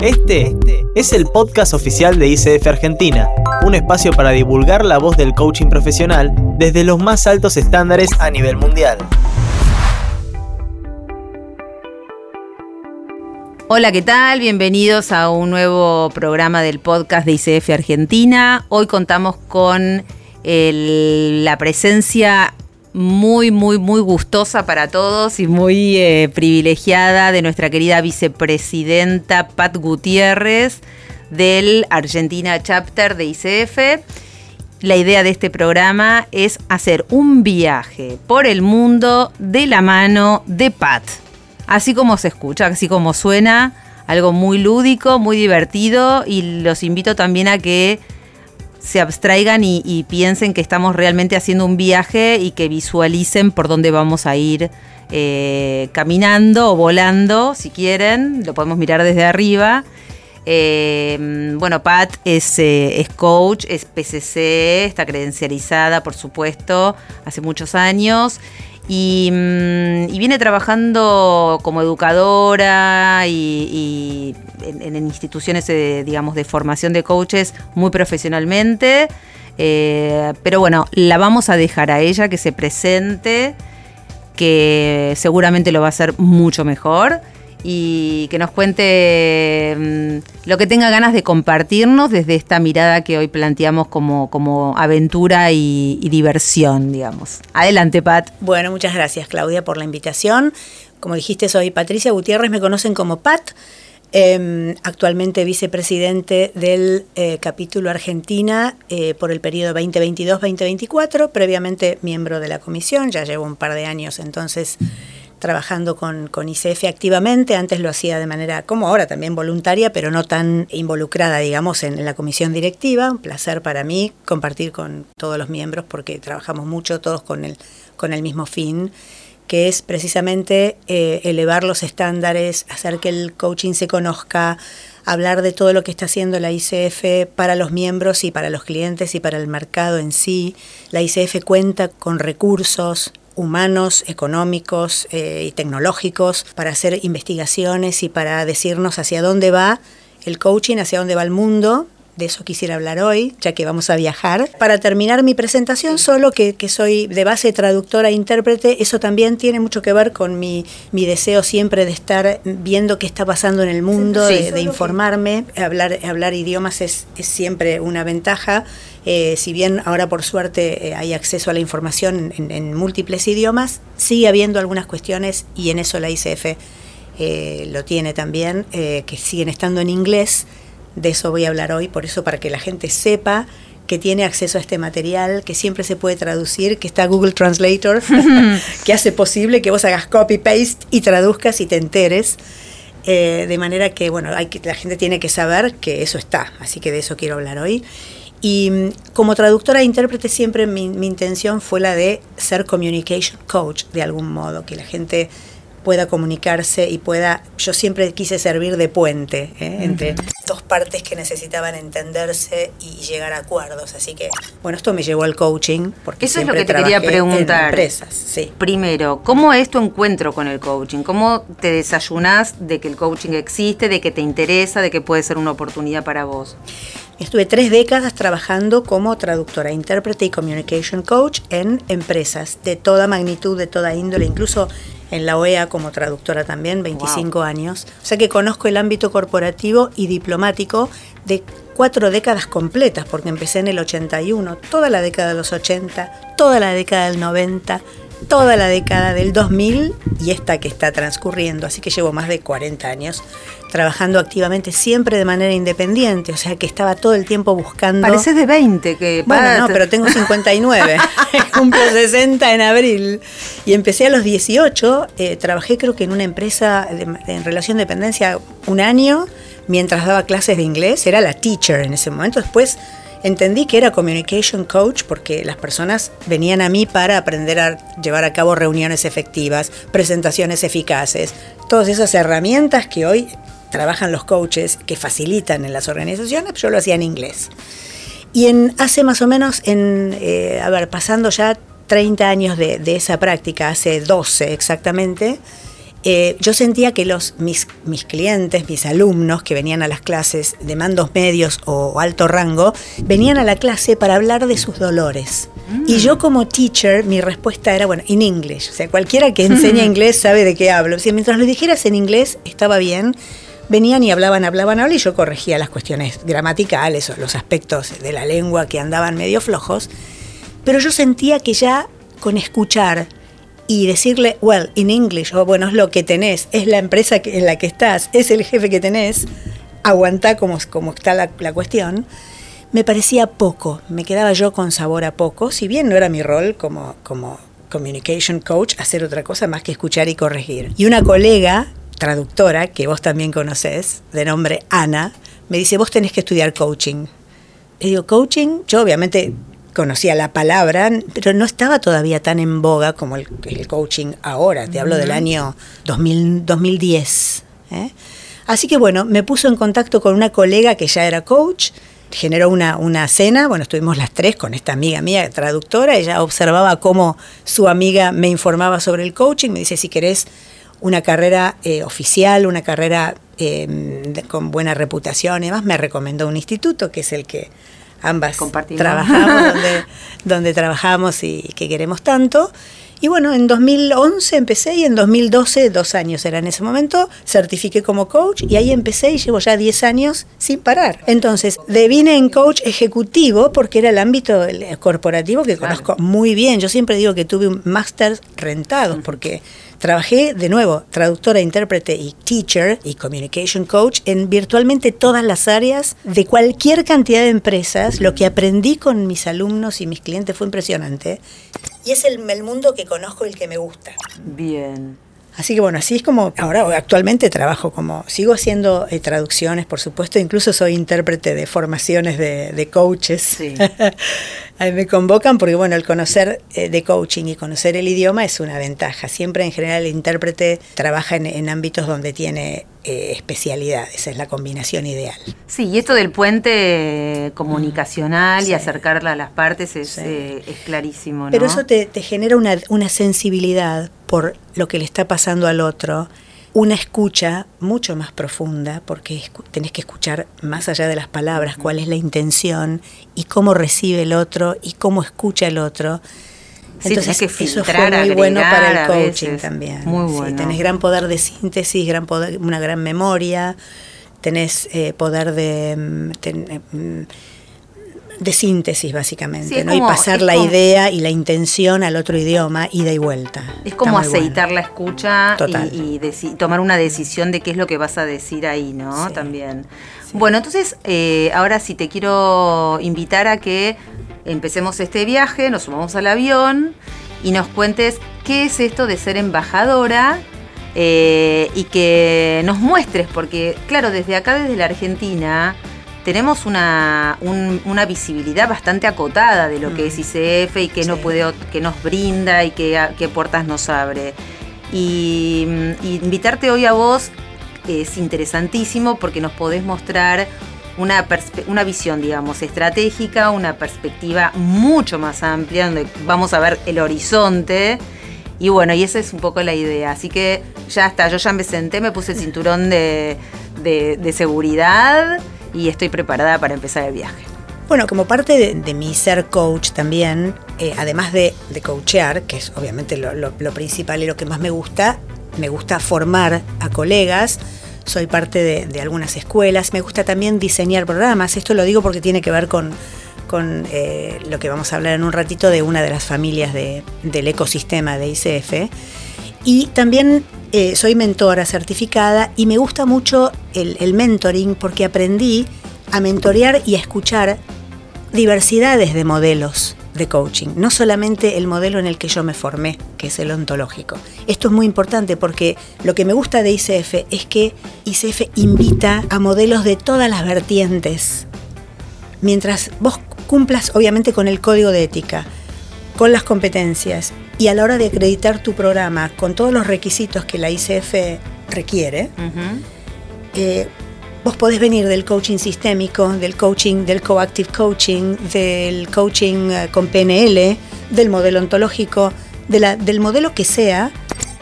Este es el podcast oficial de ICF Argentina, un espacio para divulgar la voz del coaching profesional desde los más altos estándares a nivel mundial. Hola, ¿qué tal? Bienvenidos a un nuevo programa del podcast de ICF Argentina. Hoy contamos con la presencia muy, muy, muy gustosa para todos y muy eh, privilegiada de nuestra querida vicepresidenta Pat Gutiérrez del Argentina Chapter de ICF. La idea de este programa es hacer un viaje por el mundo de la mano de Pat. Así como se escucha, así como suena, algo muy lúdico, muy divertido y los invito también a que se abstraigan y, piensen que estamos realmente haciendo un viaje y que visualicen por dónde vamos a ir eh, caminando o volando, si quieren, lo podemos mirar desde arriba. Eh, bueno, Pat es, eh, es, coach, es PCC, está credencializada, por supuesto, hace muchos años Mm, y, viene trabajando como educadora y, en, instituciones, de, digamos, de formación de coaches muy profesionalmente. Eh, pero bueno, la vamos a dejar a ella que se presente, que seguramente lo va a hacer mucho mejor y que nos cuente mm, lo que tenga ganas de compartirnos desde esta mirada que hoy planteamos como, como aventura y, diversión, digamos. Adelante, Pat. Bueno, muchas gracias, Claudia, por la invitación. Como dijiste, soy Patricia Gutiérrez, me conocen como Pat. Em, actualmente vicepresidente del eh, capítulo Argentina eh, por el periodo 2022-2024, previamente miembro de la comisión, ya llevo un par de años entonces trabajando con, con, ICF activamente. Antes lo hacía de manera, como ahora también voluntaria, pero no tan involucrada, digamos, en, la comisión directiva. Un placer para mí compartir con todos los miembros porque trabajamos mucho, todos con el, con el mismo fin que es precisamente eh, elevar los estándares, hacer que el coaching se conozca, hablar de todo lo que está haciendo la ICF para los miembros y para los clientes y para el mercado en sí. La ICF cuenta con recursos humanos, económicos eh, y tecnológicos para hacer investigaciones y para decirnos hacia dónde va el coaching, hacia dónde va el mundo. De eso quisiera hablar hoy, ya que vamos a viajar. Para terminar mi presentación, solo que, soy de base traductora e intérprete, eso también tiene mucho que ver con mi, mi deseo siempre de estar viendo qué está pasando en el mundo, de, informarme. Hablar, hablar idiomas es, es siempre una ventaja eh, si bien ahora por suerte eh, hay acceso a la información en, múltiples idiomas, sigue habiendo algunas cuestiones y en eso la ICF eh, lo tiene también, que siguen estando en inglés. De eso voy a hablar hoy, por eso para que la gente sepa que tiene acceso a este material, que siempre se puede traducir, que está Google Translator, que hace posible que vos hagas copy-paste y traduzcas y te enteres. de manera que, bueno, hay que, la gente tiene que saber que eso está, así que de eso quiero hablar hoy. Y mm, como traductora e intérprete siempre mi, mi, intención fue la de ser communication coach de algún modo, que la gente pueda comunicarse y pueda, yo siempre quise servir de puente ¿eh? entre dos partes que necesitaban entenderse y llegar a acuerdos. Así que, bueno, esto me llevó al coaching. Porque Eso es lo que te quería preguntar. empresas, sí. Primero, ¿cómo es tu encuentro con el coaching? ¿Cómo te desayunas de que el coaching existe, de que te interesa, de que puede ser una oportunidad para vos? Estuve tres décadas trabajando como traductora, intérprete y communication coach en empresas de toda magnitud, de toda índole, incluso en la OEA como traductora también, 25 años. O sea que conozco el ámbito corporativo y diplomático de cuatro décadas completas, porque empecé en el 81, toda la década de los 80, toda la década del 90, toda la década del 2000 y esta que está transcurriendo, así que llevo más de 40 años trabajando activamente siempre de manera independiente, o sea que estaba todo el tiempo buscando... Pareces de 20, que... Bueno, no, pero tengo 59, cumplo 60 en abril y empecé a los 18, eh, trabajé creo que en una empresa en relación de dependencia un año mientras daba clases de inglés, era la teacher en ese momento, después entendí que era communication coach porque las personas venían a mí para aprender a llevar a cabo reuniones efectivas, presentaciones eficaces, todas esas herramientas que hoy trabajan los coaches que facilitan en las organizaciones, yo lo hacía en inglés. Y en, hace más o menos, en, eh, a ver, pasando ya 30 años de, esa práctica, hace 12 exactamente, eh, yo sentía que los, mis, mis, clientes, mis alumnos que venían a las clases de mandos medios o, alto rango, venían a la clase para hablar de sus dolores. Y mm. yo como teacher, mi respuesta era, bueno, en inglés. O sea, cualquiera que enseña inglés sabe de qué hablo. O mientras lo dijeras en inglés, estaba bien. Venían y hablaban, hablaban, hablaban, y yo corregía las cuestiones gramaticales o los aspectos de la lengua que andaban medio flojos. Pero yo sentía que ya con escuchar y decirle, well, in English, o bueno, es lo que tenés, es la empresa en la que estás, es el jefe que tenés, aguantá como, como está la, cuestión, me parecía poco, me quedaba yo con sabor a poco, si bien no era mi rol como, como communication coach hacer otra cosa más que escuchar y corregir. Y una colega, traductora, que vos también conocés, de nombre Ana, me dice, vos tenés que estudiar coaching. Le digo, coaching, yo obviamente conocía la palabra, pero no estaba todavía tan en boga como el, coaching ahora. Te hablo del año 2010. ¿eh? Así que bueno, me puso en contacto con una colega que ya era coach, generó una, una cena, bueno, estuvimos las tres con esta amiga mía, traductora, ella observaba cómo su amiga me informaba sobre el coaching, me dice, si querés una carrera eh, oficial, una carrera eh, con buena reputación y demás, me recomendó un instituto, que es el que ambas trabajamos, donde, donde trabajamos y que queremos tanto. Y bueno, en 2011 empecé y en 2012, dos años era en ese momento, certifiqué como coach y ahí empecé y llevo ya 10 años sin parar. Entonces, devine en coach ejecutivo porque era el ámbito corporativo que conozco muy bien. Yo siempre digo que tuve un máster rentado porque Trabajé de nuevo, traductora, intérprete y teacher y communication coach en virtualmente todas las áreas de cualquier cantidad de empresas. Lo que aprendí con mis alumnos y mis clientes fue impresionante. Y es el, el mundo que conozco y el que me gusta. Bien. Así que bueno, así es como ahora actualmente trabajo como, sigo haciendo eh, traducciones, por supuesto, incluso soy intérprete de formaciones de, coaches. Sí. me convocan porque bueno, el conocer eh, de coaching y conocer el idioma es una ventaja. Siempre en general el intérprete trabaja en, ámbitos donde tiene eh, especialidades, es la combinación ideal. Sí, y esto del puente comunicacional y acercarla a las partes es, clarísimo. Pero eso te, te genera una, una sensibilidad por lo que le está pasando al otro, una escucha mucho más profunda, porque tenés que escuchar más allá de las palabras cuál es la intención y cómo recibe el otro y cómo escucha el otro. Entonces, que eso fue muy bueno para el coaching también. Muy bueno. tenés gran poder de síntesis, gran poder, una gran memoria, tenés eh, poder de... Mm, eh, mm, de síntesis, básicamente, ¿no? y pasar la idea y la intención al otro idioma, ida y vuelta. Es como aceitar la escucha y, tomar una decisión de qué es lo que vas a decir ahí, ¿no? También. Bueno, entonces, eh, ahora sí te quiero invitar a que empecemos este viaje, nos sumamos al avión y nos cuentes qué es esto de ser embajadora eh, y que nos muestres, porque claro, desde acá, desde la Argentina, tenemos una, visibilidad bastante acotada de lo que es mm. ICF y qué, no puede, que nos brinda y qué, qué puertas nos abre. Y, invitarte hoy a vos es interesantísimo porque nos podés mostrar una, una visión, digamos, estratégica, una perspectiva mucho más amplia, donde vamos a ver el horizonte. Y bueno, y esa es un poco la idea. Así que ya está, yo ya me senté, me puse el cinturón de, de seguridad y estoy preparada para empezar el viaje. Bueno, como parte de, mi ser coach también, eh, además de, coachear, que es obviamente lo, principal y lo que más me gusta, me gusta formar a colegas, soy parte de, algunas escuelas, me gusta también diseñar programas, esto lo digo porque tiene que ver con, con eh, lo que vamos a hablar en un ratito de una de las familias del ecosistema de ICF. Y también eh, soy mentora certificada y me gusta mucho el, mentoring porque aprendí a mentorear y a escuchar diversidades de modelos de coaching, no solamente el modelo en el que yo me formé, que es el ontológico. Esto es muy importante porque lo que me gusta de ICF es que ICF invita a modelos de todas las vertientes. Mientras vos cumplas obviamente con el código de ética, con las competencias y a la hora de acreditar tu programa con todos los requisitos que la ICF requiere, eh, vos podés venir del coaching sistémico, del coaching, del coactive coaching, del coaching eh, con PNL, del modelo ontológico, de la, del modelo que sea,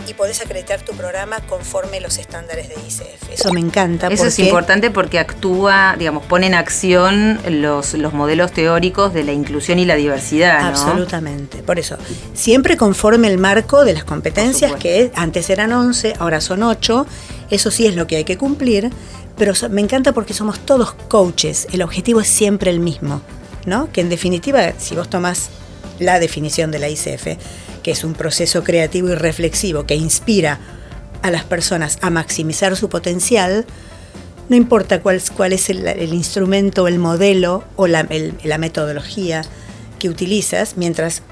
y podés acreditar tu programa conforme los estándares de ICF. Eso me encanta. Eso es importante porque actúa, digamos, pone en acción los, los modelos teóricos de la inclusión y la diversidad. ¿no? Absolutamente. Por eso, siempre conforme el marco de las competencias que antes eran 11, ahora son 8. Eso sí es lo que hay que cumplir. Pero me encanta porque somos todos coaches. El objetivo es siempre el mismo. ¿no? Que en definitiva, si vos tomás la definición de la ICF, que es un proceso creativo y reflexivo que inspira a las personas a maximizar su potencial, no importa cuál, cuál es el, instrumento, el modelo o la, la metodología que utilizas, mientras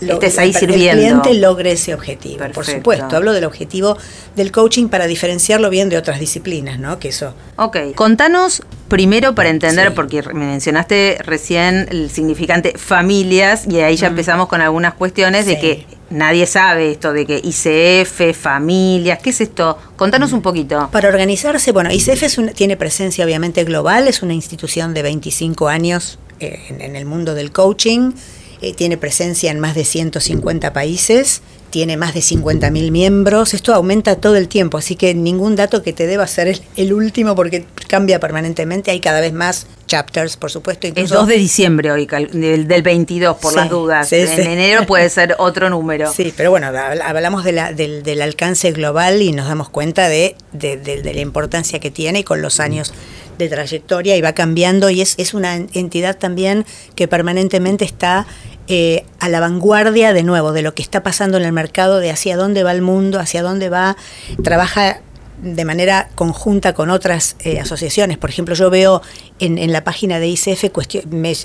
estés ahí sirviendo. el cliente logre ese objetivo. Por supuesto, hablo del objetivo del coaching para diferenciarlo bien de otras disciplinas, ¿no? Que eso. Ok, contanos primero para entender, porque me mencionaste recién el significante familias y ahí ya mm. empezamos con algunas cuestiones de que nadie sabe esto de que ICF, familias, ¿qué es esto? Contanos un poquito. Para organizarse, bueno, ICF tiene presencia obviamente global, es una institución de 25 años eh, en el mundo del coaching eh, tiene presencia en más de 150 países, tiene más de 50.000 miembros, esto aumenta todo el tiempo, así que ningún dato que te deba ser el, último porque cambia permanentemente, hay cada vez más chapters, por supuesto. Es 2 de diciembre hoy, del, 22, por las dudas. en enero puede ser otro número. Sí, pero bueno, hablamos de la, del, alcance global y nos damos cuenta de, de, la importancia que tiene y con los años de trayectoria y va cambiando y es, es una entidad también que permanentemente está eh, a la vanguardia de nuevo de lo que está pasando en el mercado, de hacia dónde va el mundo, hacia dónde va, trabaja de manera conjunta con otras eh, asociaciones. Por ejemplo, yo veo en, la página de ICF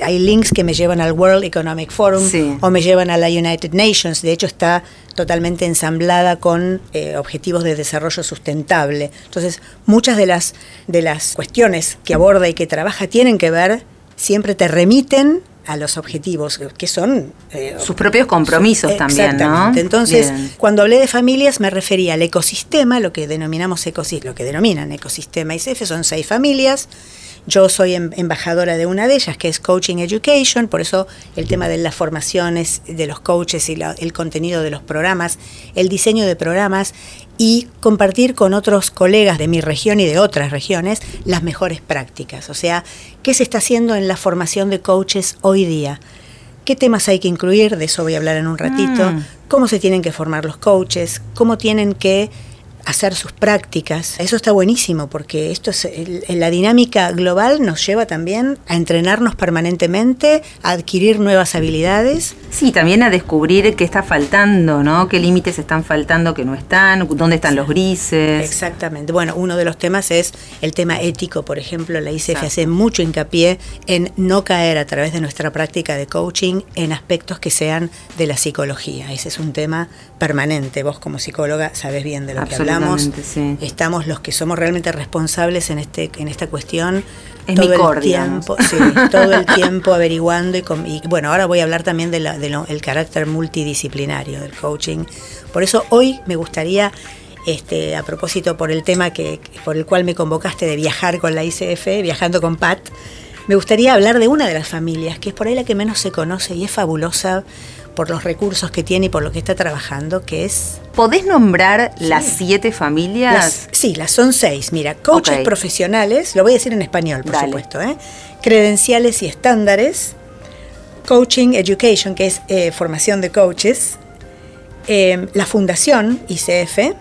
hay links que me llevan al World Economic Forum o me llevan a la United Nations. De hecho, está totalmente ensamblada con eh, objetivos de desarrollo sustentable. Entonces, muchas de las, de las cuestiones que aborda y que trabaja tienen que ver, siempre te remiten a los objetivos, que son... Eh, Sus propios compromisos también, ¿no? Entonces, cuando hablé de familias me refería al ecosistema, lo que denominamos ecosistema, lo que denominan ecosistema ICF, son seis familias, yo soy em, embajadora de una de ellas, que es Coaching Education, por eso el tema de las formaciones de los coaches y el contenido de los programas, el diseño de programas y compartir con otros colegas de mi región y de otras regiones las mejores prácticas. O sea, ¿qué se está haciendo en la formación de coaches hoy día? ¿Qué temas hay que incluir? De eso voy a hablar en un ratito. Mm. ¿Cómo se tienen que formar los coaches? ¿Cómo tienen que hacer sus prácticas. Eso está buenísimo porque esto es la dinámica global nos lleva también a entrenarnos permanentemente, a adquirir nuevas habilidades. Sí, también a descubrir qué está faltando, ¿no? Qué límites están faltando que no están, dónde están los grises. Exactamente. Bueno, uno de los temas es el tema ético, por ejemplo, la ICF hace mucho hincapié en no caer a través de nuestra práctica de coaching en aspectos que sean de la psicología. Ese es un tema permanente. Vos como psicóloga sabes bien de lo que hablamos estamos los que somos realmente responsables en este en esta cuestión todo el tiempo, todo el tiempo averiguando y, bueno, ahora voy a hablar también del de carácter multidisciplinario del coaching. Por eso hoy me gustaría este, a propósito por el tema que por el cual me convocaste de viajar con la ICF, viajando con Pat, me gustaría hablar de una de las familias, que es por ahí la que menos se conoce y es fabulosa por los recursos que tiene y por lo que está trabajando, que es... ¿Podés nombrar las siete familias? sí, las son seis. Mira, coaches profesionales, lo voy a decir en español, por supuesto, ¿eh? credenciales y estándares, coaching education, que es eh, formación de coaches, eh, la fundación ICF,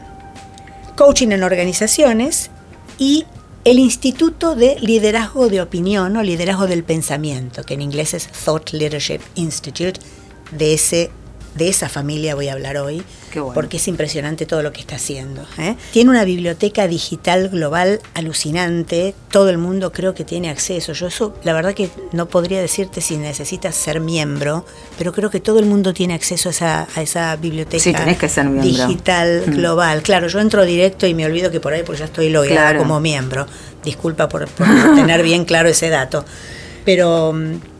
coaching en organizaciones y el Instituto de Liderazgo de Opinión o Liderazgo del Pensamiento, que en inglés es Thought Leadership Institute, de, ese, de esa familia voy a hablar hoy, porque es impresionante todo lo que está haciendo. ¿eh? Tiene una biblioteca digital global alucinante, todo el mundo creo que tiene acceso. Yo eso, la verdad que no podría decirte si necesitas ser miembro, pero creo que todo el mundo tiene acceso a esa, a esa biblioteca digital mm. global. Claro, yo entro directo y me olvido que por ahí pues ya estoy logada como miembro. Disculpa por, por tener bien claro ese dato. Pero mm,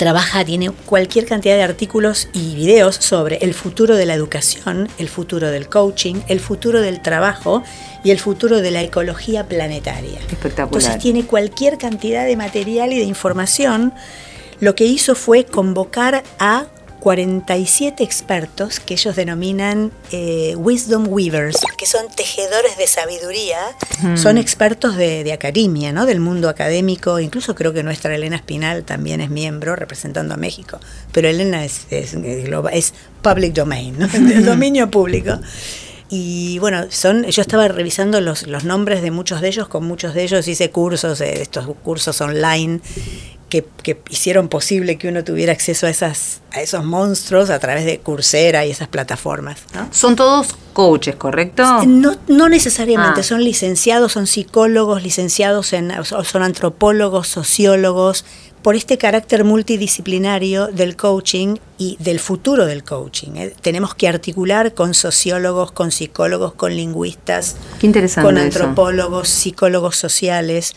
trabaja, tiene cualquier cantidad de artículos y videos sobre el futuro de la educación, el futuro del coaching, el futuro del trabajo y el futuro de la ecología planetaria. Espectacular. Entonces tiene cualquier cantidad de material y de información. Lo que hizo fue convocar a 47 expertos que ellos denominan eh, Wisdom Weavers, que son tejedores de sabiduría, son expertos de, de, academia, ¿no? del mundo académico, incluso creo que nuestra Elena Espinal también es miembro representando a México, pero Elena es, es, es public domain, ¿no? el dominio público. Y bueno, son, yo estaba revisando los, los nombres de muchos de ellos, con muchos de ellos hice cursos, eh, estos cursos online que, que, hicieron posible que uno tuviera acceso a, esas, a esos monstruos a través de Coursera y esas plataformas. ¿no? Son todos coaches, ¿correcto? No, no necesariamente, ah. son licenciados, son psicólogos, licenciados en, son antropólogos, sociólogos, por este carácter multidisciplinario del coaching y del futuro del coaching. ¿eh? Tenemos que articular con sociólogos, con psicólogos, con lingüistas, con antropólogos, eso. psicólogos sociales,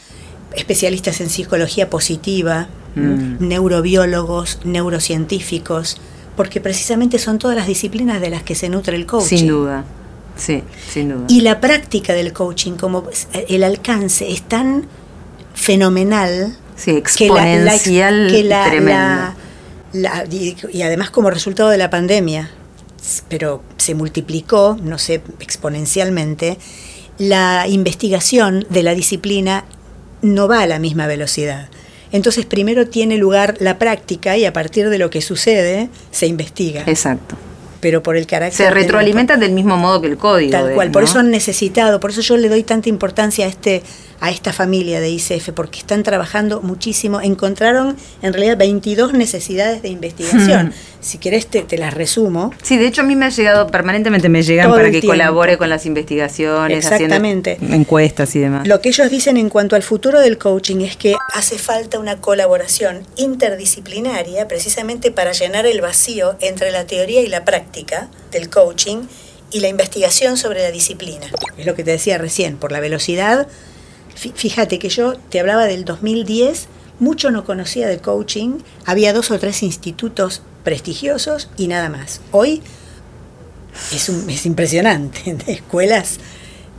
especialistas en psicología positiva, mm. neurobiólogos, neurocientíficos, porque precisamente son todas las disciplinas de las que se nutre el coaching. Sin duda. Sí, sin duda. Y la práctica del coaching, como el alcance es tan fenomenal Sí, exponencial que la, que la, la, y, y, además como resultado de la pandemia, pero se multiplicó, no sé, exponencialmente, la investigación de la disciplina no va a la misma velocidad. Entonces primero tiene lugar la práctica y a partir de lo que sucede se investiga. Exacto pero por el carácter. Se retroalimentan del mismo modo que el código. Tal cual, por eso han necesitado, por eso yo le doy tanta importancia a este a esta familia de ICF, porque están trabajando muchísimo. Encontraron en realidad 22 necesidades de investigación. Hmm. Si querés te, te, las resumo. Sí, de hecho a mí me ha llegado, permanentemente me llegan Todo para que tiempo. colabore con las investigaciones, Exactamente. encuestas y demás. Lo que ellos dicen en cuanto al futuro del coaching es que hace falta una colaboración interdisciplinaria precisamente para llenar el vacío entre la teoría y la práctica del coaching y la investigación sobre la disciplina. Es lo que te decía recién, por la velocidad Fíjate que yo te hablaba del 2010, mucho no conocía de coaching, había dos o tres institutos prestigiosos y nada más. Hoy es, un, es impresionante, de escuelas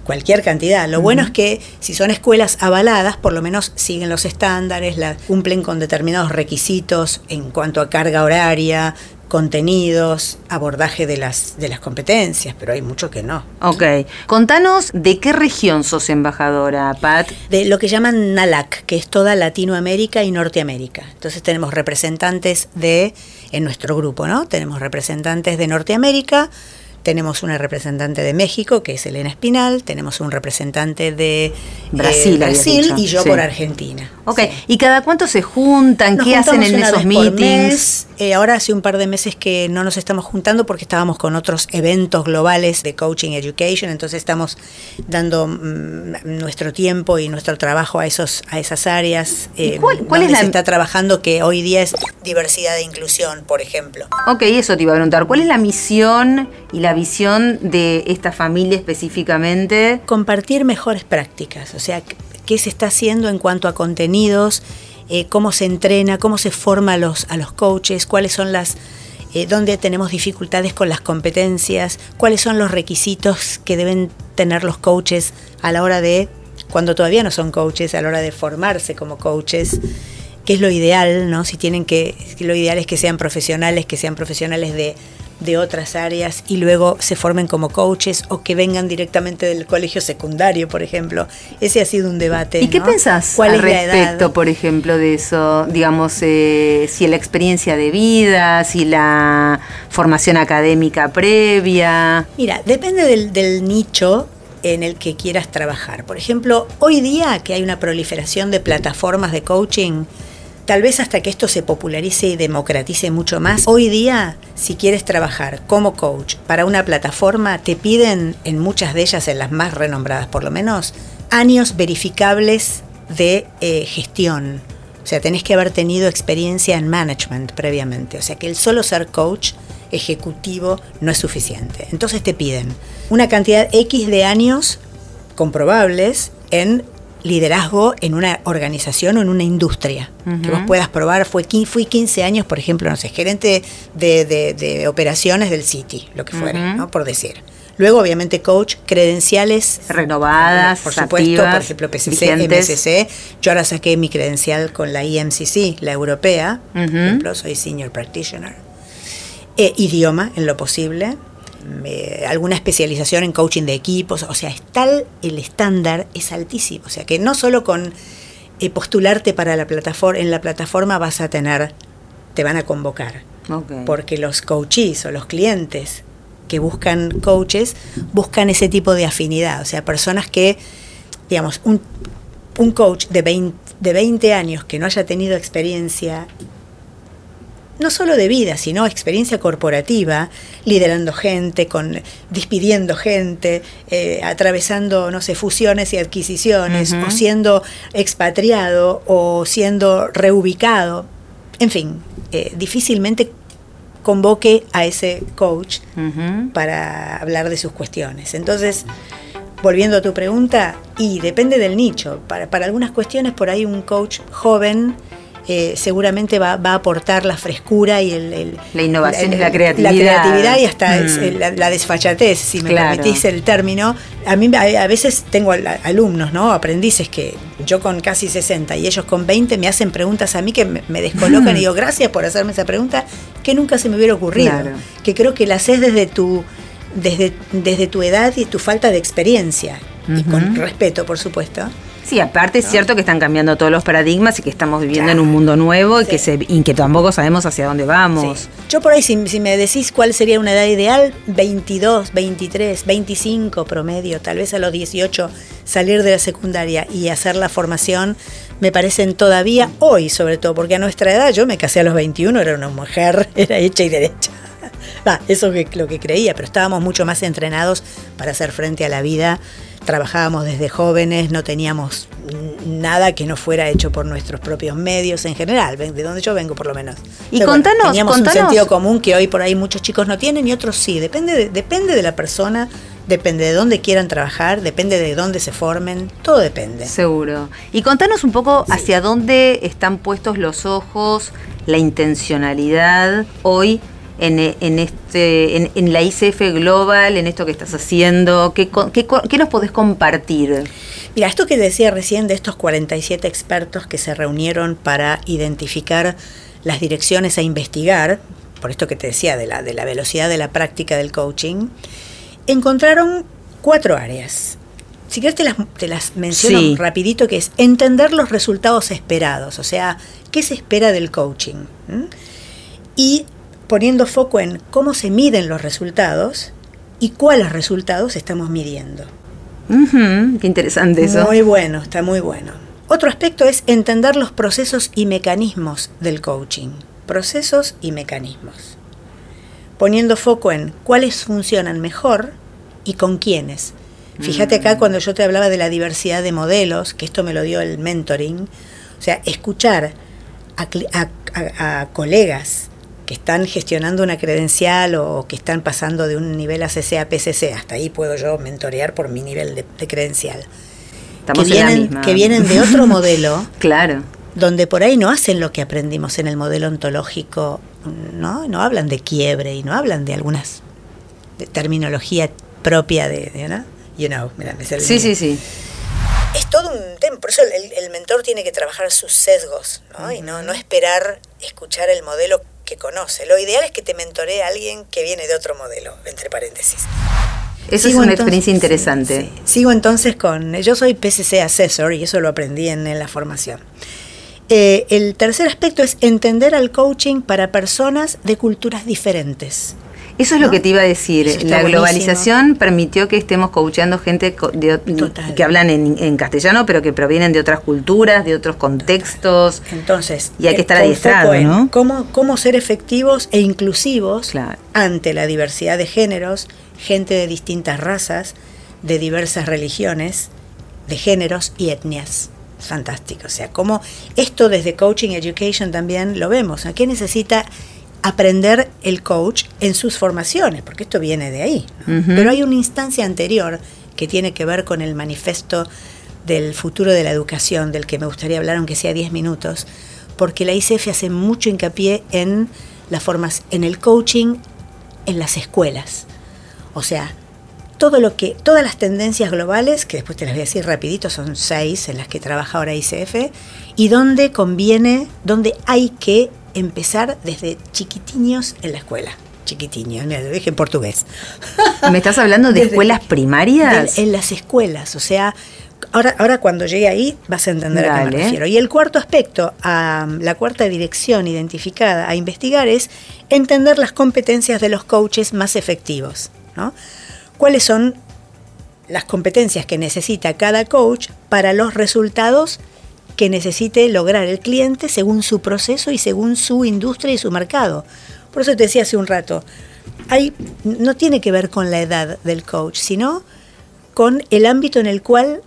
cualquier cantidad. Lo uh -huh. bueno es que si son escuelas avaladas, por lo menos siguen los estándares, la, cumplen con determinados requisitos en cuanto a carga horaria, contenidos, abordaje de las, de las competencias, pero hay mucho que no. Ok. Contanos de qué región sos embajadora, Pat. De lo que llaman NALAC, que es toda Latinoamérica y Norteamérica. Entonces tenemos representantes de, en nuestro grupo, ¿no? Tenemos representantes de Norteamérica, tenemos una representante de México, que es Elena Espinal, tenemos un representante de Brasil, eh, Brasil y yo sí. por Argentina. Ok, sí. ¿y cada cuánto se juntan? Nos ¿Qué hacen en esos meetings? Eh, ahora hace un par de meses que no nos estamos juntando porque estábamos con otros eventos globales de coaching education, entonces estamos dando mm, nuestro tiempo y nuestro trabajo a esos a esas áreas. Eh, ¿Cuál, cuál es la se está trabajando que hoy día es diversidad e inclusión, por ejemplo? Ok, eso te iba a preguntar. ¿Cuál es la misión y la visión de esta familia específicamente? Compartir mejores prácticas, o sea, qué se está haciendo en cuanto a contenidos, eh, cómo se entrena, cómo se forma a los, a los coaches, cuáles son las, eh, dónde tenemos dificultades con las competencias, cuáles son los requisitos que deben tener los coaches a la hora de, cuando todavía no son coaches, a la hora de formarse como coaches qué es lo ideal, ¿no? Si tienen que, lo ideal es que sean profesionales, que sean profesionales de, de otras áreas y luego se formen como coaches o que vengan directamente del colegio secundario, por ejemplo. Ese ha sido un debate. ¿Y qué pensás ¿Cuál al es respecto, por ejemplo, de eso? Digamos, eh, si la experiencia de vida, si la formación académica previa. Mira, depende del, del nicho en el que quieras trabajar. Por ejemplo, hoy día que hay una proliferación de plataformas de coaching, tal vez hasta que esto se popularice y democratice mucho más, hoy día, si quieres trabajar como coach para una plataforma, te piden en muchas de ellas, en las más renombradas por lo menos, años verificables de eh, gestión. O sea, tenés que haber tenido experiencia en management previamente. O sea, que el solo ser coach ejecutivo no es suficiente. Entonces te piden una cantidad X de años comprobables en liderazgo en una organización o en una industria. Uh -huh. Que vos puedas probar, fue, fui 15 años, por ejemplo, no sé, gerente de, de, de operaciones del City, lo que fuera, uh -huh. ¿no? por decir. Luego, obviamente, coach, credenciales renovadas, por supuesto, activas, por ejemplo, PCC. MSC. Yo ahora saqué mi credencial con la IMCC, la europea, uh -huh. por ejemplo, soy senior practitioner. Eh, idioma en lo posible, eh, alguna especialización en coaching de equipos, o sea, es tal el estándar, es altísimo, o sea, que no solo con eh, postularte para la plataforma, en la plataforma vas a tener, te van a convocar, porque los coaches o los clientes que buscan coaches buscan ese tipo de afinidad, o sea, personas que, digamos, un, un coach de 20, de 20 años que no haya tenido experiencia no solo de vida, sino experiencia corporativa, liderando gente, con, despidiendo gente, eh, atravesando, no sé, fusiones y adquisiciones, o siendo expatriado o siendo reubicado. En fin, eh, difícilmente convoque a ese coach para hablar de sus cuestiones. Entonces, volviendo a tu pregunta, y depende del nicho. Para, para algunas cuestiones, por ahí un coach joven eh, seguramente va, a aportar la frescura y el, la innovación y la creatividad. La creatividad y hasta mm. la, desfachatez, si me permitís el término. A mí a, veces tengo alumnos, ¿no? aprendices que yo con casi 60 y ellos con 20 me hacen preguntas a mí que me, descolocan y digo, gracias por hacerme esa pregunta que nunca se me hubiera ocurrido. Que creo que la haces desde tu, desde, desde tu edad y tu falta de experiencia. Y con respeto, por supuesto. Sí, aparte es cierto que están cambiando todos los paradigmas y que estamos viviendo en un mundo nuevo y, que se, que tampoco sabemos hacia dónde vamos. Yo por ahí, si, me decís cuál sería una edad ideal, 22, 23, 25 promedio, tal vez a los 18 salir de la secundaria y hacer la formación, me parecen todavía hoy, sobre todo, porque a nuestra edad yo me casé a los 21, era una mujer, era hecha y derecha. Va, eso es lo que creía, pero estábamos mucho más entrenados para hacer frente a la vida trabajábamos desde jóvenes, no teníamos nada que no fuera hecho por nuestros propios medios en general, de donde yo vengo por lo menos. Y contanos, teníamos un sentido común que hoy por ahí muchos chicos no tienen y otros sí, depende de, depende de la persona, depende de dónde quieran trabajar, depende de dónde se formen, todo depende. Seguro. Y contanos un poco hacia dónde están puestos los ojos, la intencionalidad hoy en, este, en, la ICF Global, en esto que estás haciendo? ¿Qué, qué, nos podés compartir? Mira, esto que decía recién de estos 47 expertos que se reunieron para identificar las direcciones a investigar, por esto que te decía de la, de la velocidad de la práctica del coaching, encontraron cuatro áreas. Si quieres te las, te las menciono rapidito, que es entender los resultados esperados, o sea, qué se espera del coaching. Y poniendo foco en cómo se miden los resultados y cuáles resultados estamos midiendo. qué interesante eso. Muy bueno, está muy bueno. Otro aspecto es entender los procesos y mecanismos del coaching. Procesos y mecanismos. Poniendo foco en cuáles funcionan mejor y con quiénes. Fíjate acá mm. cuando yo te hablaba de la diversidad de modelos, que esto me lo dio el mentoring, o sea, escuchar a colegas que están gestionando una credencial o que están pasando de un nivel ACC a PCC. Hasta ahí puedo yo mentorear por mi nivel de, credencial. Estamos que, vienen, que vienen de otro modelo. claro. Donde por ahí no hacen lo que aprendimos en el modelo ontológico, ¿no? No hablan de quiebre y no hablan de algunas de terminología propia de, ¿no? You know, mira, me Sí, sí, sí. Es todo un tema, por eso el, mentor tiene que trabajar sus sesgos, ¿no? Y no, no esperar escuchar el modelo que conoce. Lo ideal es que te mentoree a alguien que viene de otro modelo, entre paréntesis. Eso es una experiencia interesante. Sigo entonces con, yo soy PCC Assessor y eso lo aprendí en, la formación. Eh, el tercer aspecto es entender al coaching para personas de culturas diferentes. Eso es lo que te iba a decir. La globalización permitió que estemos coacheando gente que hablan en, castellano, pero que provienen de otras culturas, de otros contextos. Entonces, y hay que estar adiestrado, ¿no? Cómo, cómo ser efectivos e inclusivos ante la diversidad de géneros, gente de distintas razas, de diversas religiones, de géneros y etnias. Fantástico. O sea, cómo esto desde Coaching Education también lo vemos. ¿A qué necesita aprender el coach en sus formaciones, porque esto viene de ahí. Pero hay una instancia anterior que tiene que ver con el manifiesto del futuro de la educación, del que me gustaría hablar aunque sea 10 minutos, porque la ICF hace mucho hincapié en, las formas, en el coaching en las escuelas. O sea, todo lo que, todas las tendencias globales, que después te las voy a decir rapidito, son seis en las que trabaja ahora ICF, y donde conviene, donde hay que empezar desde chiquitiños en la escuela. chiquitiño, lo dije en portugués. ¿Me estás hablando de escuelas primarias? en las escuelas, o sea, ahora, ahora cuando llegue ahí vas a entender a qué me refiero. Y el cuarto aspecto, a la cuarta dirección identificada a investigar es entender las competencias de los coaches más efectivos. ¿no? ¿Cuáles son las competencias que necesita cada coach para los resultados que necesite lograr el cliente según su proceso y según su industria y su mercado? Por eso te decía hace un rato, hay, no tiene que ver con la edad del coach, sino con el ámbito en el cual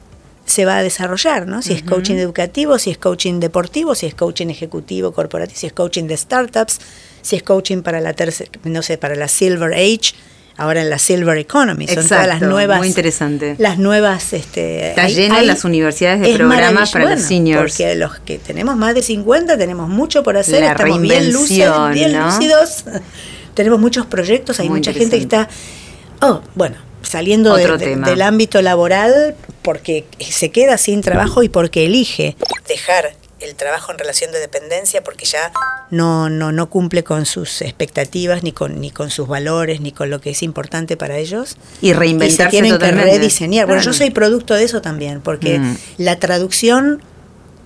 se va a desarrollar, ¿no? Si es coaching educativo, si es coaching deportivo, si es coaching ejecutivo corporativo, si es coaching de startups, si es coaching para la tercera, no sé, para la Silver Age, ahora en la Silver Economy. Son todas las nuevas. Muy interesante. Las nuevas. Este, Está lleno las universidades de programas para los seniors. Porque los que tenemos más de 50 tenemos mucho por hacer, estamos bien, lúcidos, bien lúcidos. tenemos muchos proyectos, hay mucha gente que está. Oh, bueno, saliendo del ámbito laboral porque se queda sin trabajo y porque elige dejar el trabajo en relación de dependencia porque ya no, no, no cumple con sus expectativas, ni con, ni con sus valores, ni con lo que es importante para ellos. Y reinventarse. Y se tienen que rediseñar. Bueno, yo soy producto de eso también, porque mm. la traducción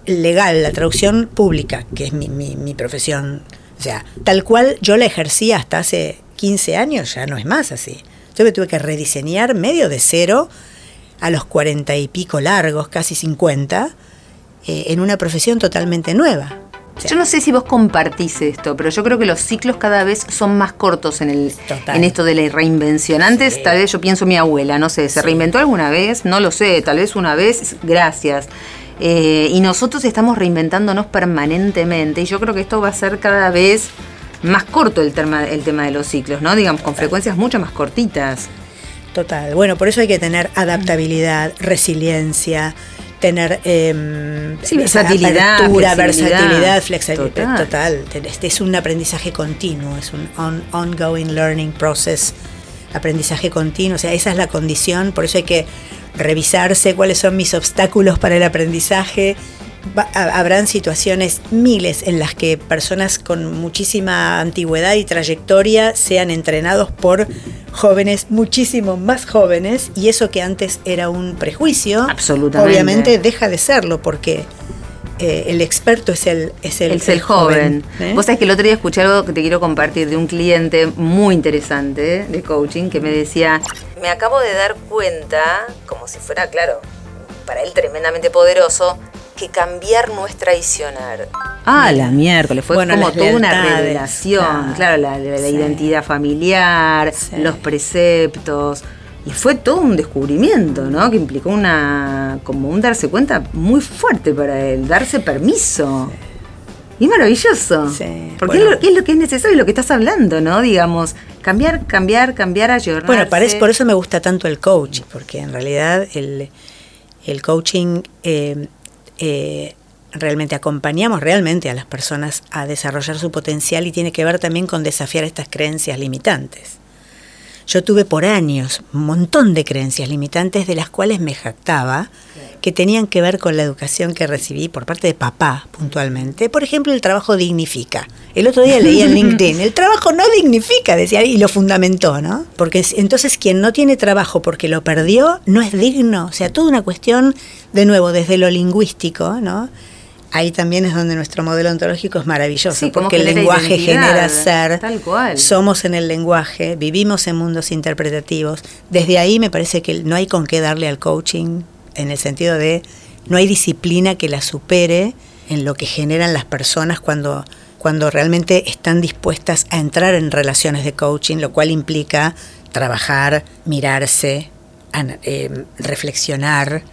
legal, la traducción pública, que es mi, mi, mi profesión, o sea, tal cual yo la ejercía hasta hace 15 años, ya no es más así. Yo me tuve que rediseñar medio de cero a los cuarenta y pico largos, casi 50 eh, en una profesión totalmente nueva. yo no sé si vos compartís esto, pero yo creo que los ciclos cada vez son más cortos en, el, en esto de la reinvención. Antes, tal vez yo pienso mi abuela, no sé, ¿se reinventó alguna vez? No lo sé, tal vez una vez, gracias. Eh, y nosotros estamos reinventándonos permanentemente y yo creo que esto va a ser cada vez más corto el tema, el tema de los ciclos, ¿no? Digamos, con frecuencias mucho más cortitas. Total. Bueno, por eso hay que tener adaptabilidad, resiliencia, tener eh, versatilidad, versatilidad, flexibilidad. Total. Este es un aprendizaje continuo, es un ongoing learning process, aprendizaje continuo. O sea, esa es la condición, por eso hay que revisarse cuáles son mis obstáculos para el aprendizaje habrán situaciones miles en las que personas con muchísima antigüedad y trayectoria sean entrenados por jóvenes muchísimo más jóvenes y eso que antes era un prejuicio, obviamente deja de serlo porque eh, el experto es el es el, el, joven. ¿eh? Vos sabés que el otro día escuché algo que te quiero compartir de un cliente muy interesante de coaching que me decía, me acabo de dar cuenta, como si fuera, claro, para él tremendamente poderoso, que cambiar no es traicionar. Ah, la miércoles, fue como toda una revelación, claro, la, identidad familiar, los preceptos. Y fue todo un descubrimiento, ¿no? Que implicó una, como un darse cuenta muy fuerte para él, darse permiso. Y maravilloso. Sí, porque es, lo, es, lo, que es necesario, lo que estás hablando, ¿no? Digamos, cambiar, cambiar, cambiar, ayornarse. Bueno, parece, por eso me gusta tanto el coaching, porque en realidad el, el coaching eh, eh, realmente acompañamos realmente a las personas a desarrollar su potencial y tiene que ver también con desafiar estas creencias limitantes. Yo tuve por años un montón de creencias limitantes de las cuales me jactaba, que tenían que ver con la educación que recibí por parte de papá puntualmente. Por ejemplo, el trabajo dignifica. El otro día leí en LinkedIn, el trabajo no dignifica, decía, y lo fundamentó, ¿no? Porque entonces quien no tiene trabajo porque lo perdió, no es digno. O sea, toda una cuestión, de nuevo, desde lo lingüístico, ¿no? ahí también es donde nuestro modelo ontológico es maravilloso, porque el lenguaje genera ser, tal cual. somos en el lenguaje, vivimos en mundos interpretativos. Desde ahí me parece que no hay con qué darle al coaching, en el sentido de no hay disciplina que la supere en lo que generan las personas cuando, cuando realmente están dispuestas a entrar en relaciones de coaching, lo cual implica trabajar, mirarse, eh, reflexionar,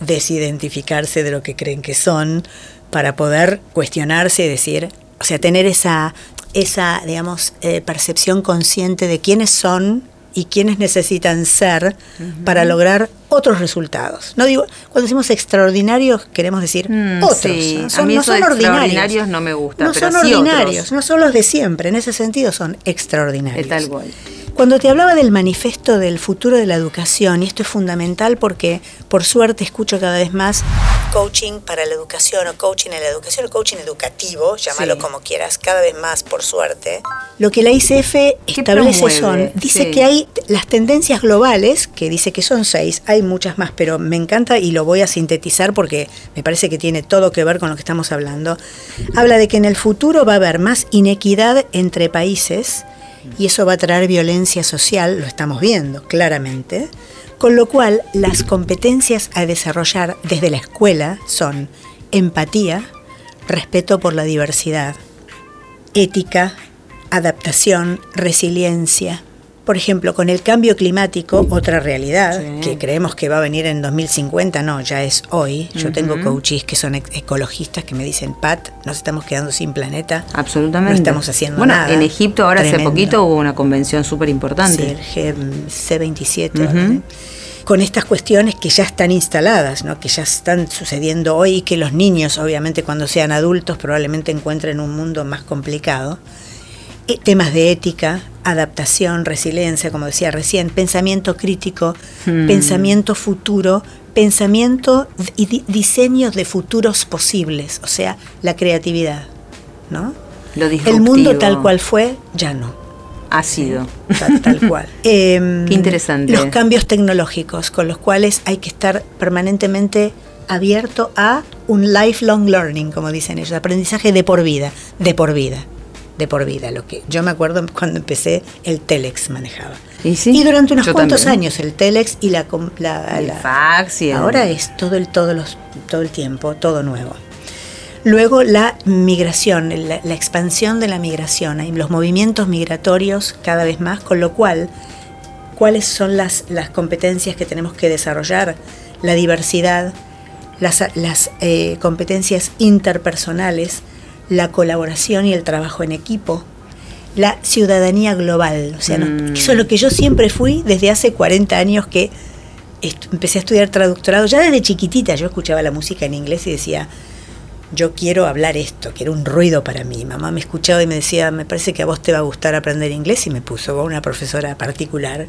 desidentificarse de lo que creen que son, para poder cuestionarse y decir, o sea, tener esa, esa digamos, eh, percepción consciente de quiénes son y quiénes necesitan ser para lograr otros resultados. No digo, cuando decimos extraordinarios queremos decir mm, otros. ¿no? Son, no son ordinarios. no me gusta. No son ordinarios, no son los de siempre. En ese sentido son extraordinarios. tal cual. Cuando te hablaba del manifiesto del futuro de la educación, y esto es fundamental porque por suerte escucho cada vez más coaching para la educación o coaching en la educación o coaching educativo, llámalo Sí. como quieras, cada vez más por suerte. Lo que la ICF establece promueve? son, dice Sí. que hay las tendencias globales, que dice que son seis, hay muchas más, pero me encanta y lo voy a sintetizar porque me parece que tiene todo que ver con lo que estamos hablando. Habla de que en el futuro va a haber más inequidad entre países y eso va a traer violencia social, lo estamos viendo claramente. Con lo cual, las competencias a desarrollar desde la escuela son empatía, respeto por la diversidad, ética, adaptación, resiliencia. Por ejemplo, con el cambio climático, otra realidad Sí. que creemos que va a venir en 2050, no, ya es hoy. Yo tengo coaches que son ecologistas que me dicen, Pat, nos estamos quedando sin planeta. Absolutamente. No estamos haciendo bueno, nada. en Egipto ahora hace poquito hubo una convención súper Sí, importante. el G- C27. Ujú. ahora, ¿eh? Con estas cuestiones que ya están instaladas, ¿no? que ya están sucediendo hoy y que los niños, obviamente, cuando sean adultos, probablemente encuentren un mundo más complicado. Eh, temas de ética, adaptación, resiliencia, como decía recién, pensamiento crítico, Hmm. pensamiento futuro, pensamiento y di- diseños de futuros posibles, o sea, la creatividad, ¿no? Lo El mundo tal cual fue, ya no. ha sido. Tal, tal cual. Em, Qué interesante. Los cambios tecnológicos con los cuales hay que estar permanentemente abierto a un lifelong learning, como dicen ellos, aprendizaje de por vida, de por vida, de por vida. Lo que yo me acuerdo cuando empecé el telex manejaba. Y sí, durante unos yo cuantos también. años el telex y la, la- El la- fax y el- ahora es todo el todo los todo el tiempo todo nuevo. Luego la migración, la, la expansión de la migración, hay los movimientos migratorios cada vez más, con lo cual, ¿cuáles son las, las competencias que tenemos que desarrollar? La diversidad, las, las eh, competencias interpersonales, la colaboración y el trabajo en equipo, la ciudadanía global. O sea, Mm. eso es lo que yo siempre fui desde hace 40 años que empecé a estudiar traductorado. Ya desde chiquitita yo escuchaba la música en inglés y decía, yo quiero hablar esto, que era un ruido para mí. Mamá me escuchaba y me decía, me parece que a vos te va a gustar aprender inglés y me puso una profesora particular,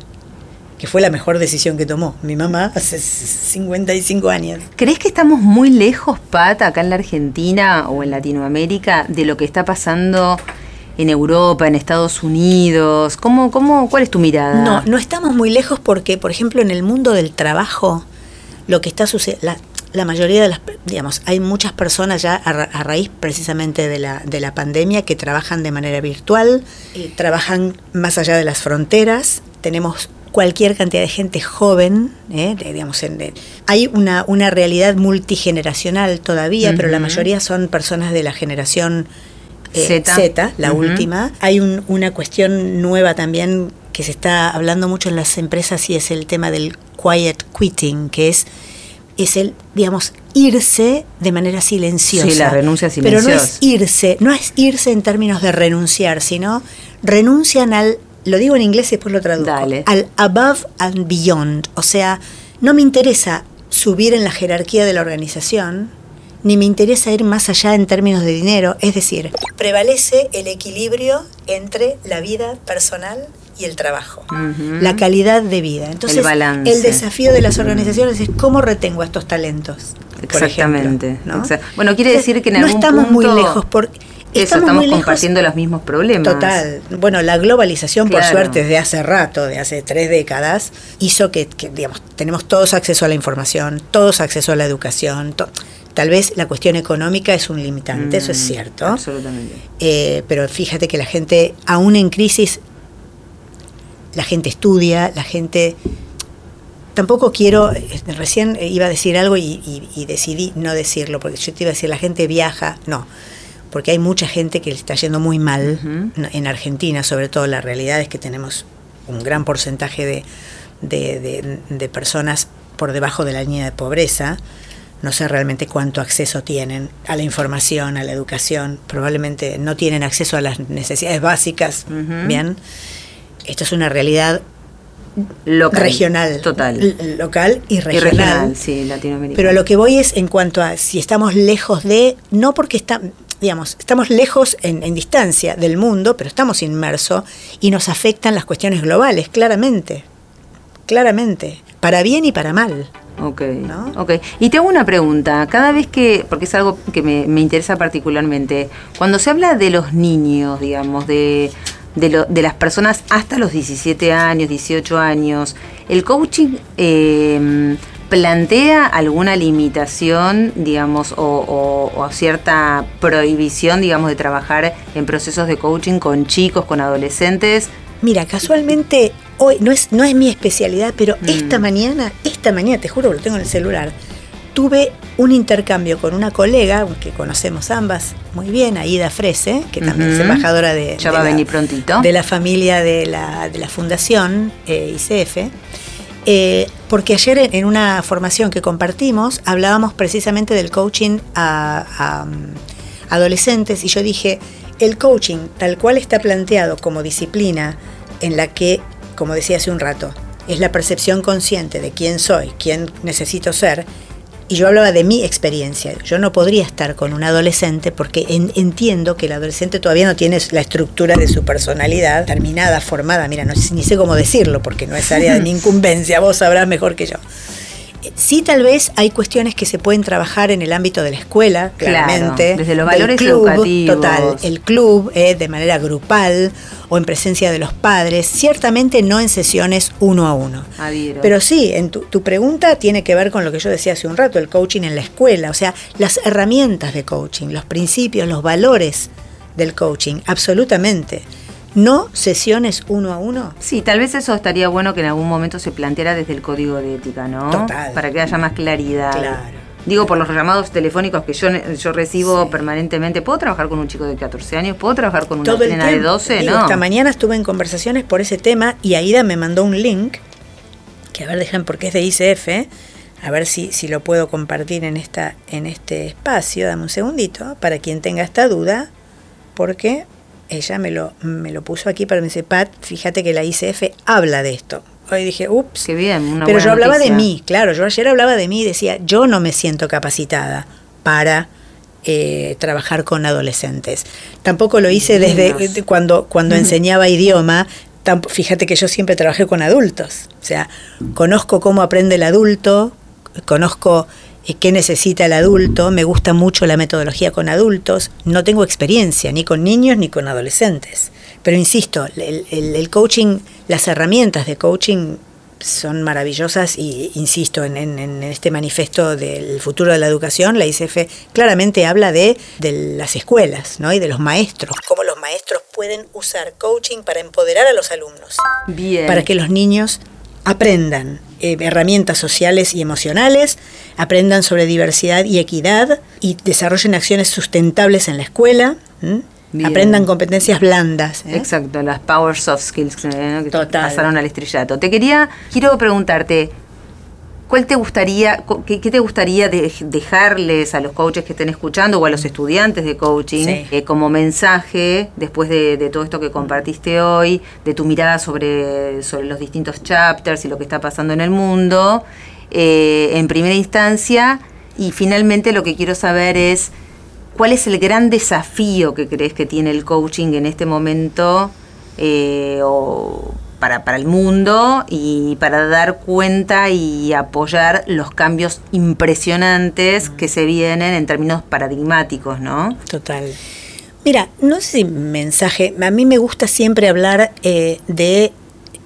que fue la mejor decisión que tomó. Mi mamá hace 55 años. ¿Crees que estamos muy lejos, Pat, acá en la Argentina o en Latinoamérica, de lo que está pasando en Europa, en Estados Unidos? ¿Cómo, cómo, ¿Cuál es tu mirada? No, no estamos muy lejos porque, por ejemplo, en el mundo del trabajo, lo que está sucediendo, la, mayoría de las, digamos, hay muchas personas ya a, ra- a raíz precisamente de la, de la pandemia que trabajan de manera virtual, eh, trabajan más allá de las fronteras, tenemos cualquier cantidad de gente joven, eh, de- digamos, en- hay una, una realidad multigeneracional todavía, pero la mayoría son personas de la generación eh. Z, la última. Hay un- una cuestión nueva también que se está hablando mucho en las empresas y es el tema del quiet quitting, que es, es el, digamos, irse de manera silenciosa. Sí, la renuncia Pero no es silenciosa. irse, no es irse en términos de renunciar, sino renuncian al, lo digo en inglés y después lo traduzco, Dale. al above and beyond. O sea, no me interesa subir en la jerarquía de la organización, ni me interesa ir más allá en términos de dinero. Es decir, prevalece el equilibrio entre la vida personal y el trabajo, la calidad de vida. Entonces, El balance. el desafío de las organizaciones es cómo retengo a estos talentos. por Exactamente. ejemplo, ¿no? Exact- Bueno, quiere decir que en no algún estamos muy lejos porque Eso, estamos, muy lejos- compartiendo los mismos problemas. Total. Bueno, la globalización, por suerte, desde hace rato, de hace tres décadas, hizo que, que, digamos, tenemos todos acceso a la información, todos acceso a la educación. to- Tal vez la cuestión económica es un limitante, eso es Mm, cierto. Absolutamente. Eh, pero fíjate que la gente, aún en crisis, la gente estudia, la gente... Tampoco quiero, eh, recién iba a decir algo y, y- y decidí no decirlo, porque yo te iba a decir, la gente viaja, no, porque hay mucha gente que le está yendo muy mal, en Argentina sobre todo, la realidad es que tenemos un gran porcentaje de, de- de- de personas por debajo de la línea de pobreza, no sé realmente cuánto acceso tienen a la información, a la educación, probablemente no tienen acceso a las necesidades básicas. ¿bien? Esto es una realidad Local. regional, Total. local y Y regional. regional, sí, Latinoamérica. Pero a lo que voy es en cuanto a si estamos lejos de, no porque está, digamos, estamos lejos en, en distancia del mundo, pero estamos inmersos y nos afectan las cuestiones globales, claramente, claramente, para bien y para mal. Ok, ok. Y te hago una pregunta. Cada vez que, porque es algo que me, me interesa particularmente, cuando se habla de los niños, digamos, de, de, lo, de las personas hasta los 17 años, 18 años, ¿el coaching eh, plantea alguna limitación, digamos, o, o, o, cierta prohibición, digamos, de trabajar en procesos de coaching con chicos, con adolescentes? Mira, casualmente hoy no es, no es mi especialidad, pero mm. esta mañana, esta mañana, te juro, lo tengo en el celular, tuve un intercambio con una colega que conocemos ambas muy bien, Aida Frese, que también uh -huh. es embajadora de, ya de, va la, venir prontito. de la familia de la, de la fundación eh, ICF. Eh, porque ayer en, una formación que compartimos hablábamos precisamente del coaching a, a adolescentes y yo dije, el coaching tal cual está planteado como disciplina en la que, como decía hace un rato, es la percepción consciente de quién soy, quién necesito ser, y yo hablaba de mi experiencia. Yo no podría estar con un adolescente porque en, entiendo que el adolescente todavía no tiene la estructura de su personalidad terminada, formada. Mira, no, ni sé cómo decirlo porque no es área de mi incumbencia, vos sabrás mejor que yo. Sí, tal vez hay cuestiones que se pueden trabajar en el ámbito de la escuela, claramente. Claro, desde los valores club, educativos. Total, el club, eh, de manera grupal o en presencia de los padres, ciertamente no en sesiones uno a uno. Adhiero. Pero sí, en tu, tu, pregunta tiene que ver con lo que yo decía hace un rato, el coaching en la escuela, o sea, las herramientas de coaching, los principios, los valores del coaching, absolutamente no sesiones uno a uno. Sí, tal vez eso estaría bueno que en algún momento se planteara desde el código de ética, ¿no? Total. Para que haya más claridad. Claro. Digo, por los llamados telefónicos que yo, yo recibo sí. permanentemente. ¿Puedo trabajar con un chico de 14 años? ¿Puedo trabajar con una nena de 12? Digo, no. Esta mañana estuve en conversaciones por ese tema y Aida me mandó un link, que a ver, dejan porque es de ICF, a ver si, si lo puedo compartir en, esta, en este espacio. Dame un segundito, para quien tenga esta duda, porque ella me lo, me lo puso aquí, pero me dice, Pat, fíjate que la ICF habla de esto. Hoy dije, ups. Qué bien, una Pero yo hablaba noticia. de mí, claro, yo ayer hablaba de mí y decía, yo no me siento capacitada para eh, trabajar con adolescentes. Tampoco lo hice desde Dios. cuando, cuando mm. enseñaba idioma. Fíjate que yo siempre trabajé con adultos. O sea, conozco cómo aprende el adulto, conozco qué necesita el adulto, me gusta mucho la metodología con adultos, no tengo experiencia ni con niños ni con adolescentes. Pero insisto, el, el, el coaching, las herramientas de coaching son maravillosas y insisto en, en, en, este manifiesto del futuro de la educación, la ICF claramente habla de, de las escuelas ¿no? y de los maestros, cómo los maestros pueden usar coaching para empoderar a los alumnos, Bien. para que los niños aprendan eh, herramientas sociales y emocionales, aprendan sobre diversidad y equidad y desarrollen acciones sustentables en la escuela. Bien. Aprendan competencias blandas. ¿eh? Exacto, las power soft skills ¿no? que Total. pasaron al estrellato. Te quería, quiero preguntarte, ¿cuál te gustaría, qué, qué te gustaría de, dejarles a los coaches que estén escuchando o a los estudiantes de coaching sí. eh, como mensaje después de, de, todo esto que compartiste hoy, de tu mirada sobre, sobre los distintos chapters y lo que está pasando en el mundo, eh, en primera instancia? Y finalmente lo que quiero saber es ¿Cuál es el gran desafío que crees que tiene el coaching en este momento eh, o para, para, el mundo y para dar cuenta y apoyar los cambios impresionantes que se vienen en términos paradigmáticos, ¿no? Total. Mira, no sé si mensaje, a mí me gusta siempre hablar eh, de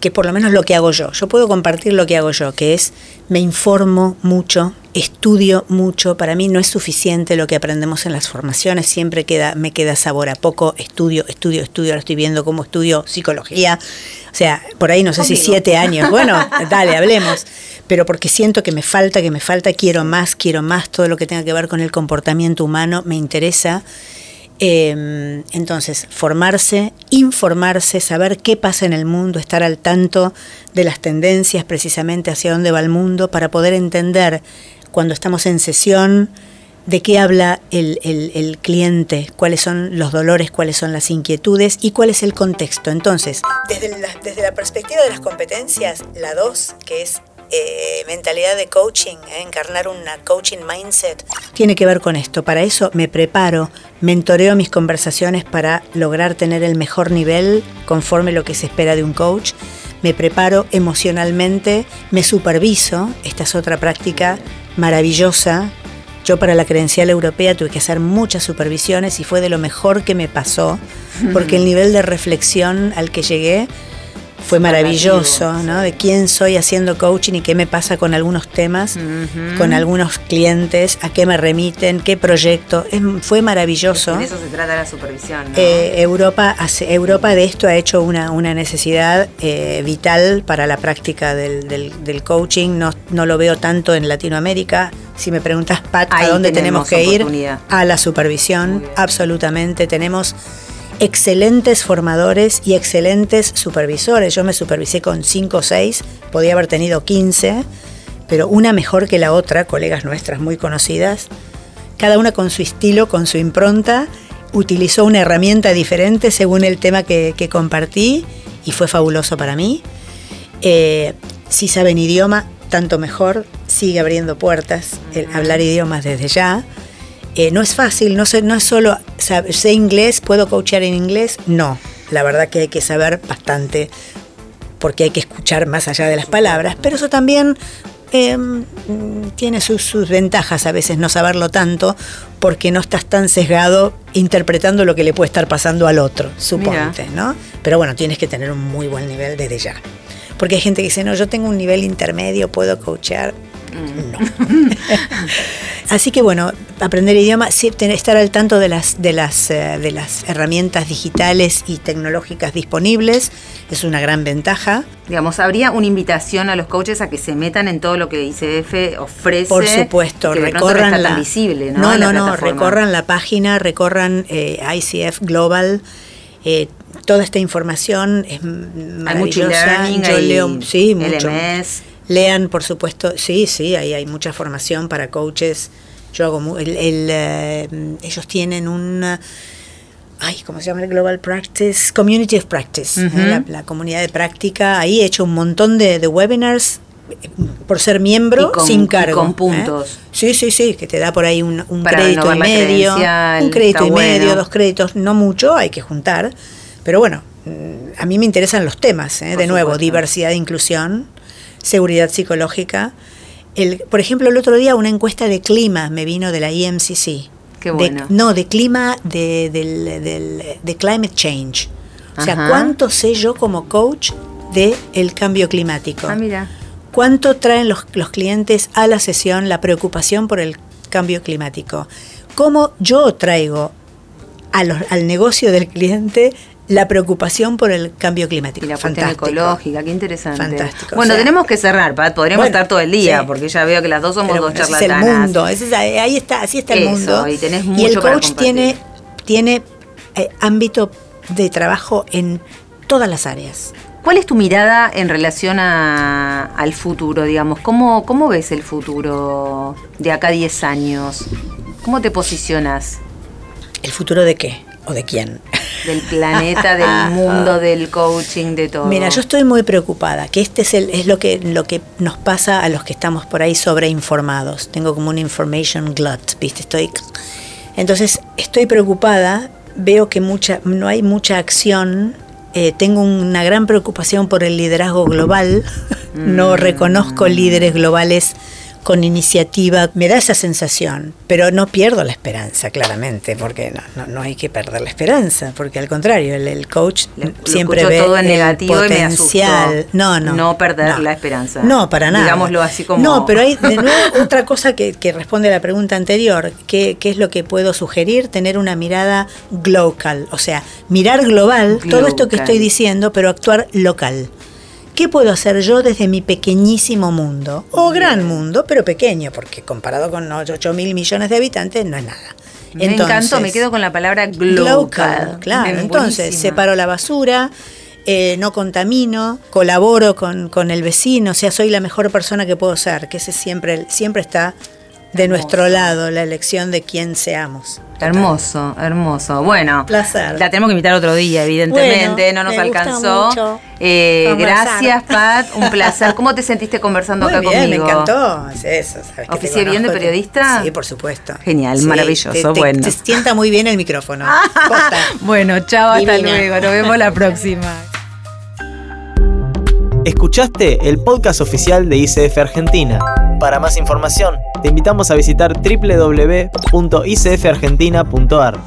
que por lo menos lo que hago yo, yo puedo compartir lo que hago yo, que es me informo mucho, estudio mucho, para mí no es suficiente lo que aprendemos en las formaciones, siempre queda, me queda sabor a poco, estudio, estudio, estudio, ahora estoy viendo cómo estudio psicología, o sea, por ahí no sé Conmigo. si siete años, bueno, dale, hablemos, pero porque siento que me falta, que me falta, quiero más, quiero más, todo lo que tenga que ver con el comportamiento humano me interesa. Eh, entonces, formarse, informarse, saber qué pasa en el mundo, estar al tanto de las tendencias precisamente hacia dónde va el mundo para poder entender cuando estamos en sesión de qué habla el, el, el, cliente, cuáles son los dolores, cuáles son las inquietudes y cuál es el contexto. Entonces, desde la, desde la perspectiva de las competencias, la 2, que es eh, mentalidad de coaching, eh, encarnar una coaching mindset, tiene que ver con esto. Para eso me preparo, mentoreo mis conversaciones para lograr tener el mejor nivel conforme lo que se espera de un coach. Me preparo emocionalmente, me superviso, esta es otra práctica maravillosa. Yo para la credencial europea tuve que hacer muchas supervisiones y fue de lo mejor que me pasó, porque el nivel de reflexión al que llegué fue maravilloso, ¿no? De quién soy haciendo coaching y qué me pasa con algunos temas, con algunos clientes, a qué me remiten, qué proyecto. fue maravilloso. De eso se trata la supervisión. ¿no? Eh, Europa, hace, Europa de esto ha hecho una, una necesidad eh, vital para la práctica del, del, coaching. No, no, lo veo tanto en Latinoamérica. Si me preguntas, Pat, ¿a dónde tenemos que ir? A la supervisión, absolutamente. Tenemos excelentes formadores y excelentes supervisores. Yo me supervisé con 5 o 6, podía haber tenido 15, pero una mejor que la otra, colegas nuestras muy conocidas, cada una con su estilo, con su impronta, utilizó una herramienta diferente según el tema que, compartí y fue fabuloso para mí. Eh, si saben idioma, tanto mejor, sigue abriendo puertas, el hablar idiomas desde ya. Eh, no es fácil, no, es solo, sé inglés, puedo coachar en inglés, no, la verdad que hay que saber bastante porque hay que escuchar más allá de las palabras, pero eso también em, tiene sus, ventajas a veces no saberlo tanto porque no estás tan sesgado interpretando lo que le puede estar pasando al otro, suponte, ¿no? Pero bueno, tienes que tener un muy buen nivel desde ya. Porque hay gente que dice, no, yo tengo un nivel intermedio, puedo coachar. Mm. No. Así que bueno, aprender idioma, estar al tanto de las, de, las, eh, de las herramientas digitales y tecnológicas disponibles es una gran ventaja. Digamos, ¿habría una invitación a los coaches a que se metan en todo lo que ICF ofrece? Por supuesto, recorran la... visible, ¿no? No, no, recorran la página, recorran eh, ICF Global. Eh, toda esta información es maravillosa. Hay mucho Yo leo, sí, mucho. Lean, por supuesto, sí, sí, ahí hay mucha formación para coaches. Yo hago, el, eh, ellos tienen un, ay, ¿cómo se llama el Global Practice? Community of Practice, ¿eh? la, comunidad de práctica. Ahí he hecho un montón de, webinars eh, por ser miembro sin cargo. con puntos. Sí, sí, sí, que te da por ahí un, crédito y medio. Un crédito y medio, dos créditos, no mucho, hay que juntar. Pero bueno, mm, a mí me interesan los temas, de nuevo, diversidad e inclusión seguridad psicológica. El, por ejemplo, el otro día una encuesta de clima me vino de la EMCC. Qué bueno. no, de clima, de, de climate change. O sea, ¿cuánto sé yo como coach del el cambio climático? Ah, mira. ¿Cuánto traen los, los clientes a la sesión la preocupación por el cambio climático? ¿Cómo yo traigo a los, al negocio del cliente la preocupación por el cambio climático. Y la cuestión ecológica, qué interesante. Fantástico. Bueno, tenemos que cerrar, Pat, podríamos estar todo el día, porque ya veo que las dos somos dos charlatanas. Es el mundo, ahí está, así está el mundo. Y, tenés mucho y el coach tiene, tiene eh, ámbito de trabajo en todas las áreas. ¿Cuál es tu mirada en relación a, al futuro, digamos? ¿Cómo, ¿Cómo ves el futuro de acá a 10 años? ¿Cómo te posicionas? ¿El futuro de qué? ¿O de quién? Del planeta, del mundo, del coaching, de todo. Mira, yo estoy muy preocupada, que este es, el, es lo, que, lo que nos pasa a los que estamos por ahí sobreinformados. Tengo como un information glut, ¿viste? Estoy... Entonces, estoy preocupada, veo que mucha, no hay mucha acción eh, tengo una gran preocupación por el liderazgo global. no mm. reconozco líderes globales con iniciativa, me da esa sensación, pero no pierdo la esperanza, claramente, porque no, no, hay que perder la esperanza, porque al contrario, el, coach siempre ve todo en negativo potencial. no, no. No perder la esperanza. No, para nada. Digámoslo así como. No, pero hay de nuevo otra cosa que, responde a la pregunta anterior, ¿qué, ¿qué, es lo que puedo sugerir? Tener una mirada global, o sea, mirar global, todo esto que estoy diciendo, pero actuar local. ¿Qué puedo hacer yo desde mi pequeñísimo mundo? O gran mundo, pero pequeño, porque comparado con 8 mil millones de habitantes no es nada. Me encantó, me quedo con la palabra global. claro, entonces separo la basura, eh, no contamino, colaboro con, con, el vecino, o sea, soy la mejor persona que puedo ser, que ese siempre, siempre está de nuestro lado la elección de quién seamos. Hermoso, hermoso. Bueno, Placer. la tenemos que invitar otro día, evidentemente, Bueno, no nos me gusta alcanzó. mucho Eh, gracias, Pat, un placer. ¿Cómo te sentiste conversando Muy acá bien, conmigo? me encantó. Es eso, ¿sabes que te ¿Oficié bien de periodista? Sí, por supuesto. Genial, maravilloso, te- te- bueno. Te sienta muy bien el micrófono. Bueno, chao, hasta Divina. luego. Nos vemos la próxima. Escuchaste el podcast oficial de ICF Argentina. Para más información, te invitamos a visitar www.icfargentina.ar.